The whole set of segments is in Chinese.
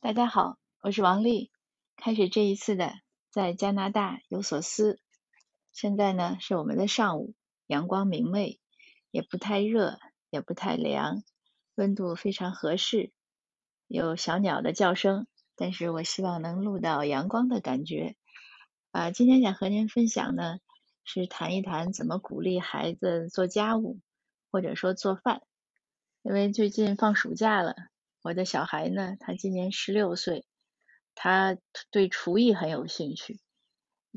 大家好，我是王丽。开始这一次的在加拿大有所思。现在呢是我们的上午，阳光明媚，也不太热，也不太凉，温度非常合适。有小鸟的叫声，但是我希望能录到阳光的感觉。啊，今天想和您分享呢，是谈一谈怎么鼓励孩子做家务，或者说做饭。因为最近放暑假了。我的小孩呢，他今年十六岁，他对厨艺很有兴趣。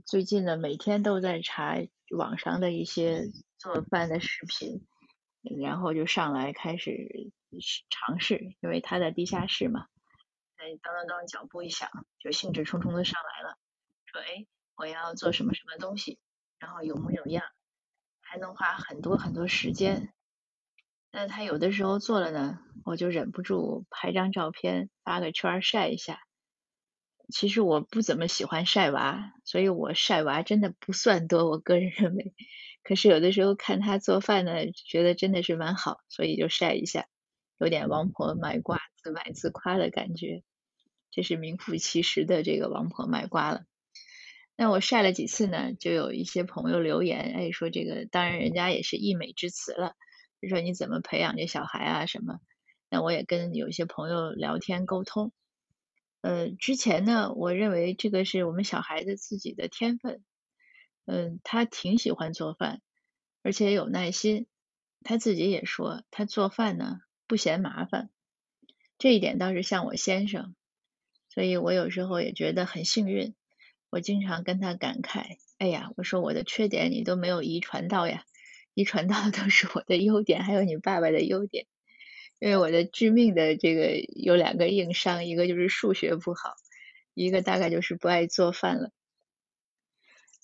最近呢，每天都在查网上的一些做饭的视频，然后就上来开始尝试。因为他在地下室嘛，哎，当当当，脚步一响，就兴致冲冲的上来了，说：“哎，我要做什么什么东西，然后有模有样，还能花很多很多时间。”那他有的时候做了呢，我就忍不住拍张照片发个圈晒一下。其实我不怎么喜欢晒娃，所以我晒娃真的不算多，我个人认为。可是有的时候看他做饭呢，觉得真的是蛮好，所以就晒一下，有点王婆卖瓜自卖自夸的感觉。这是名副其实的这个王婆卖瓜了。那我晒了几次呢，就有一些朋友留言，哎，说这个当然人家也是溢美之词了。就说你怎么培养这小孩啊什么？那我也跟有些朋友聊天沟通。呃，之前呢，我认为这个是我们小孩子自己的天分。嗯，他挺喜欢做饭，而且有耐心。他自己也说，他做饭呢不嫌麻烦。这一点倒是像我先生，所以我有时候也觉得很幸运。我经常跟他感慨：哎呀，我说我的缺点你都没有遗传到呀。遗传到的都是我的优点，还有你爸爸的优点。因为我的致命的这个有两个硬伤，一个就是数学不好，一个大概就是不爱做饭了。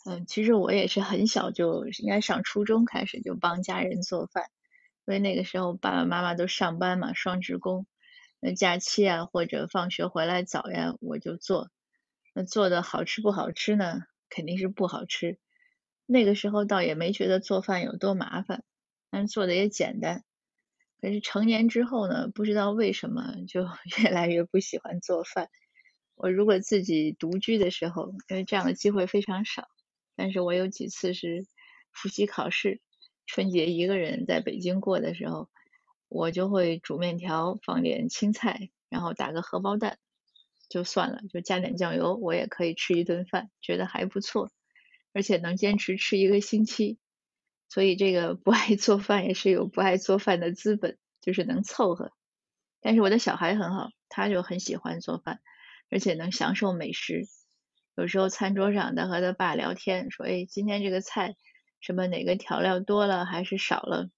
嗯，其实我也是很小就应该上初中开始就帮家人做饭，因为那个时候爸爸妈妈都上班嘛，双职工。那假期啊或者放学回来早呀，我就做。那做的好吃不好吃呢？肯定是不好吃。那个时候倒也没觉得做饭有多麻烦，但是做的也简单。可是成年之后呢，不知道为什么就 越来越不喜欢做饭。我如果自己独居的时候，因为这样的机会非常少，但是我有几次是复习考试，春节一个人在北京过的时候，我就会煮面条，放点青菜，然后打个荷包蛋，就算了，就加点酱油，我也可以吃一顿饭，觉得还不错。而且能坚持吃一个星期，所以这个不爱做饭也是有不爱做饭的资本，就是能凑合。但是我的小孩很好，他就很喜欢做饭，而且能享受美食。有时候餐桌上他和他爸聊天，说：“哎，今天这个菜什么哪个调料多了还是少了？”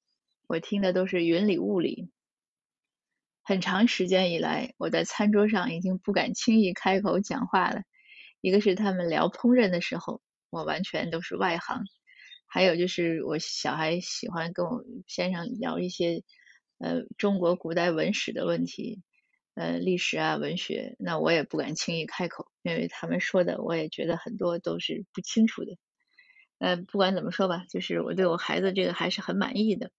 我听的都是云里雾里。很长时间以来，我在餐桌上已经不敢轻易开口讲话了。一个是他们聊烹饪的时候。我完全都是外行，还有就是我小孩喜欢跟我先生聊一些呃中国古代文史的问题，呃历史啊文学，那我也不敢轻易开口，因为他们说的我也觉得很多都是不清楚的。呃不管怎么说吧，就是我对我孩子这个还是很满意的。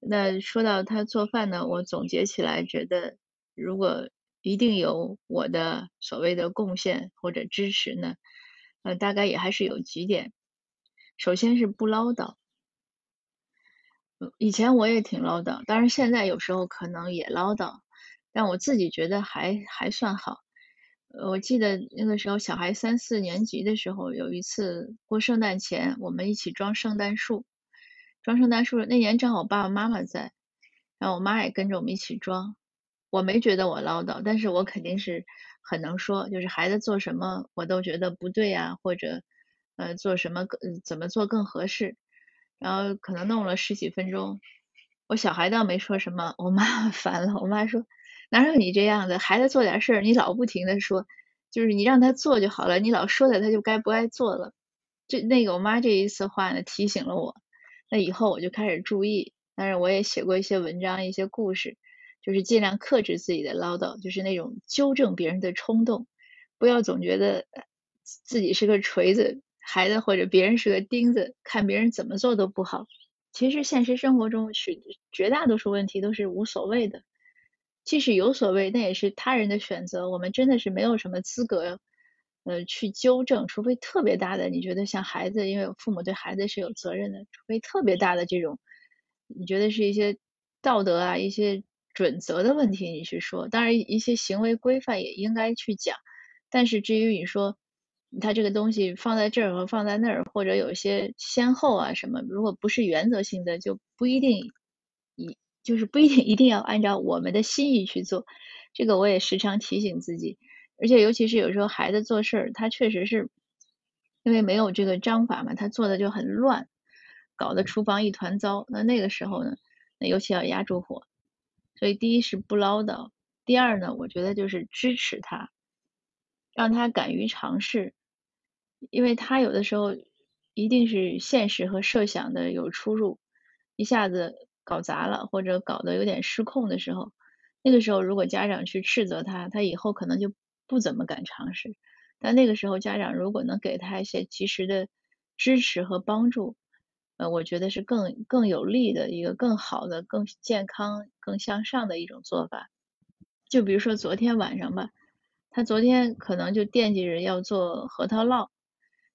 那说到他做饭呢，我总结起来觉得，如果一定有我的所谓的贡献或者支持呢？呃，大概也还是有几点。首先是不唠叨。以前我也挺唠叨，当然现在有时候可能也唠叨，但我自己觉得还还算好。我记得那个时候小孩三四年级的时候，有一次过圣诞前，我们一起装圣诞树。装圣诞树那年正好爸爸妈妈在，然后我妈也跟着我们一起装。我没觉得我唠叨，但是我肯定是。很能说，就是孩子做什么我都觉得不对呀，或者呃做什么更怎么做更合适，然后可能弄了十几分钟，我小孩倒没说什么，我妈 烦了，我妈说哪有你这样的，孩子做点事儿你老不停的说，就是你让他做就好了，你老说他他就该不该做了，这那个我妈这一次话呢提醒了我，那以后我就开始注意，但是我也写过一些文章一些故事。就是尽量克制自己的唠叨，就是那种纠正别人的冲动，不要总觉得自己是个锤子，孩子或者别人是个钉子，看别人怎么做都不好。其实现实生活中是绝大多数问题都是无所谓的，即使有所谓，那也是他人的选择，我们真的是没有什么资格，呃，去纠正，除非特别大的，你觉得像孩子，因为父母对孩子是有责任的，除非特别大的这种，你觉得是一些道德啊、一些准则的问题，你去说，当然一些行为规范也应该去讲，但是至于你说他这个东西放在这儿和放在那儿，或者有一些先后啊什么，如果不是原则性的，就不一定一。就是不一定一定要按照我们的心意去做，这个我也时常提醒自己。而且尤其是有时候孩子做事儿，他确实是因为没有这个章法嘛，他做的就很乱，搞得厨房一团糟。那那个时候呢，那尤其要压住火。所以第一是不唠叨，第二呢，我觉得就是支持他，让他敢于尝试，因为他有的时候一定是现实和设想的有出入，一下子。搞砸了或者搞得有点失控的时候，那个时候如果家长去斥责他，他以后可能就不怎么敢尝试。但那个时候家长如果能给他一些及时的支持和帮助，呃，我觉得是更更有利的一个更好的、更健康、更向上的一种做法。就比如说昨天晚上吧，他昨天可能就惦记着要做核桃烙。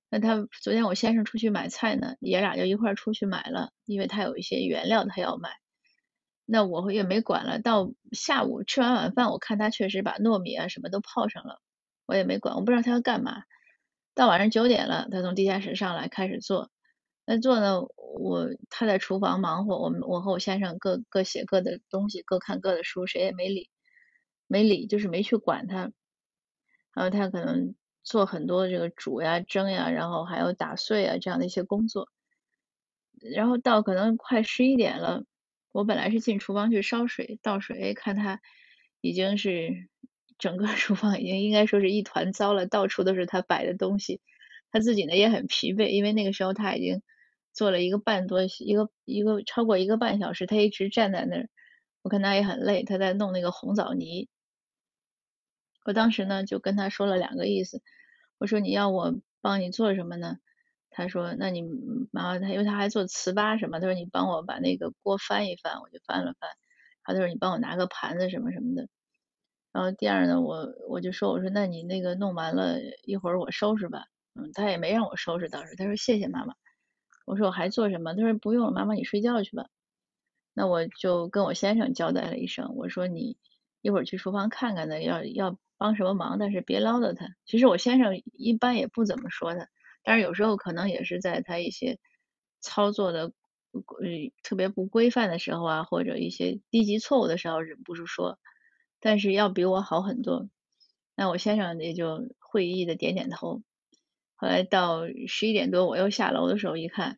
那他昨天我先生出去买菜呢，爷俩就一块儿出去买了，因为他有一些原料他要买。那我也没管了。到下午吃完晚饭，我看他确实把糯米啊什么都泡上了，我也没管，我不知道他要干嘛。到晚上九点了，他从地下室上来开始做。那做呢，我他在厨房忙活，我们我和我先生各各写各的东西，各看各的书，谁也没理，没理就是没去管他。然后他可能。做很多这个煮呀、蒸呀，然后还有打碎啊这样的一些工作，然后到可能快十一点了，我本来是进厨房去烧水倒水，看他已经是整个 厨房已经应该说是一团糟了，到处都是他摆的东西，他自己呢也很疲惫，因为那个时候他已经做了一个半多一个一个超过一个半小时，他一直站在那儿，我看他也很累，他在弄那个红枣泥。我当时呢就跟他说了两个意思，我说你要我帮你做什么呢？他说那你然后他因为他还做糍粑什么，他说你帮我把那个锅翻一翻，我就翻了翻。他说你帮我拿个盘子什么什么的。然后第二呢，我我就说我说那你那个弄完了一会儿我收拾吧。嗯，他也没让我收拾倒是，他说谢谢妈妈。我说我还做什么？他说不用了，妈妈你睡觉去吧。那我就跟我先生交代了一声，我说你一会儿去厨房看看呢，要要。帮什么忙？但是别唠叨他。其实我先生一般也不怎么说他，但是有时候可能也是在他一些操作的呃特别不规范的时候啊，或者一些低级错误的时候忍不住说。但是要比我好很多。那我先生也就会意的点点头。后来到十一点多我又下楼的时候一看，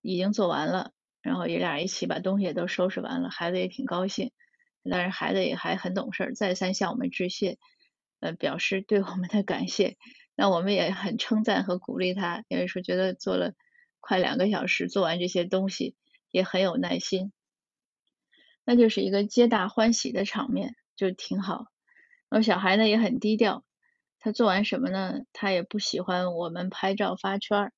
已经做完了，然后爷俩一起把东西也都收拾完了，孩子也挺高兴，但是孩子也还很懂事，再三向我们致谢。呃，表示对我们的感谢，那我们也很称赞和鼓励他，因为说觉得做了快两个小时，做完这些东西也很有耐心，那就是一个皆大欢喜的场面，就挺好。然后小孩呢也很低调，他做完什么呢？他也不喜欢我们拍照发圈儿，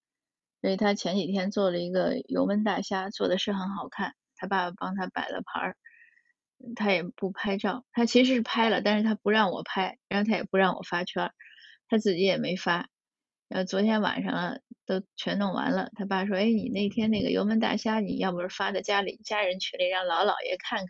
所以他前几天做了一个油焖大虾，做的是很好看，他爸爸帮他摆了盘儿。他也不拍照，他其实是拍了，但是他不让我拍，然后他也不让我发圈儿，他自己也没发。然后昨天晚上都全弄完了，他爸说：“哎，你那天那个油焖大虾，你要不是发在家里家人群里，让老姥爷看看，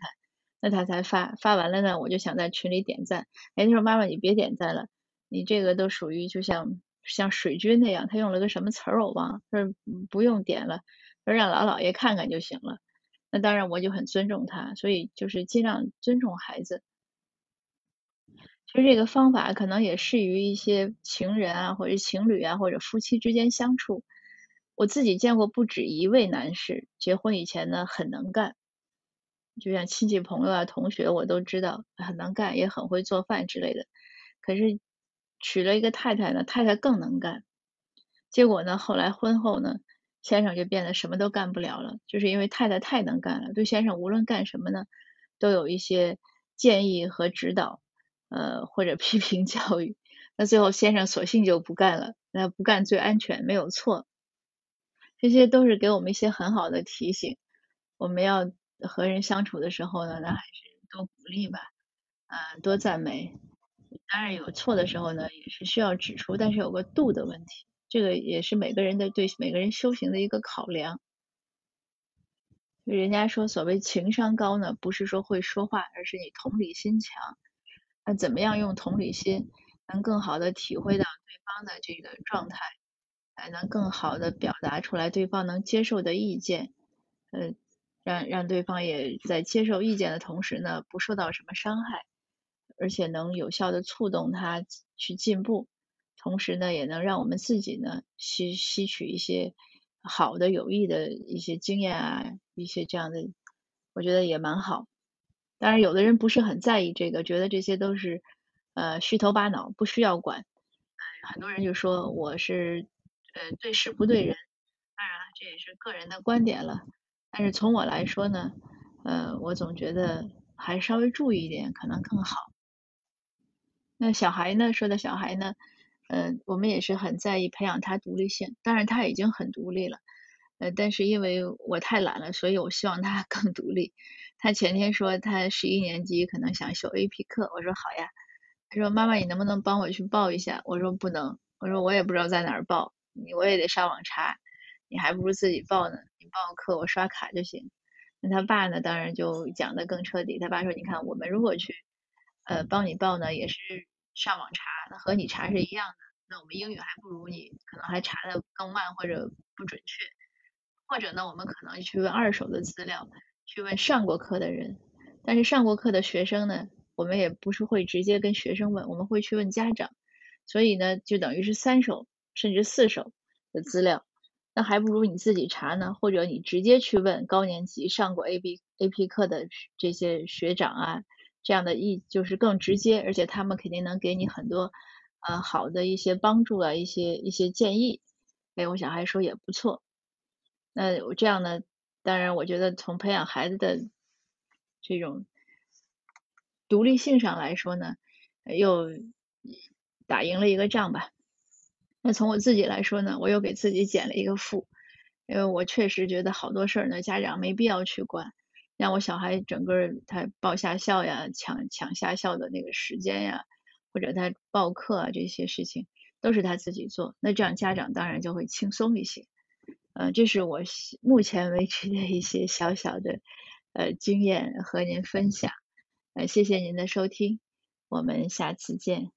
那他才发。发完了呢，我就想在群里点赞。哎，他说妈妈你别点赞了，你这个都属于就像像水军那样，他用了个什么词儿我忘了，说不用点了，说让老姥爷看看就行了。”那当然，我就很尊重他，所以就是尽量尊重孩子。其实这个方法可能也适于一些情人啊，或者情侣啊，或者夫妻之间相处。我自己见过不止一位男士，结婚以前呢很能干，就像亲戚朋友啊、同学我都知道很能干，也很会做饭之类的。可是娶了一个太太呢，太太更能干，结果呢后来婚后呢。先生就变得什么都干不了了，就是因为太太太能干了，对先生无论干什么呢，都有一些建议和指导，呃或者 批评教育。那最后先生索性就不干了，那不干最安全，没有错。这些都是给我们一些很好的提醒，我们要和人相处的时候呢，那还是多鼓励吧。嗯，多赞美。当然有错的时候呢，也是需要指出，但是有个度的问题，这个也是每个人的对每个人修行的一个考量。人家说所谓情商高呢，不是说会说话，而是你同理心强。那怎么样用同理心，能更好的体会到对方的这个状态，才能更好的表达出来对方能接受的意见，呃，让让对方也在接受意见的同时呢，不受到什么伤害，而且能有效的触动他去进步，同时呢，也能让我们自己呢吸吸取一些好的有益的一些经验啊，一些这样的，我觉得也蛮好。当然，有的人不是很在意这个，觉得这些都是呃虚头巴脑，不需要管。嗯，很多人就说我是呃对事不对人，当然了，这也是个人的观点了。但是从我来说呢，呃，我总觉得还稍微注意一点可能更好。那小孩呢，说的小孩呢，嗯，我们也是很在意培养他独立性。当然他已经很独立了，呃，但是因为我太懒了，所以我希望他 更独立。他前天说他十一年级可能想修 AP 课，我说好呀。他说妈妈你能不能帮我去报一下？我说不能，我说我也不知道在哪儿报，你我也得上网查，你还不如自己报呢。你报课我刷卡就行。那他爸呢，当然就讲的更彻底。他爸说你看我们如果去呃帮你报呢，也是上网查，那和你查是一样的。那我们英语还不如你，可能还查的更慢或者不准确，或者呢我们可能去问二手的资料。去问上过课的人，但是上过课的学生呢，我们也不是会直接跟学生问，我们会去问家长，所以呢，就等于是三手甚至四手的资料，那还不如你自己查呢，或者你直接去问高年级上过 A B A P 课的这些学长啊，这样的意就是更直接，而且他们肯定能给你很多呃好的一些帮助啊，一些一些建议，哎，我想还说也不错，那我这样呢？当然，我觉得从培养孩子的这种独立性上来说呢，又打赢了一个仗吧。那从我自己来说呢，我又给自己减了一个负，因为我确实觉得好多事儿呢，家长没必要去管，让我小孩整个他报下校呀、抢抢下校的那个时间呀，或者他报课啊这些事情，都是他自己做，那这样家长当然就会轻松一些。呃，这是我目前为止的一些小小的呃经验和您分享，呃，谢谢您的收听，我们下次见。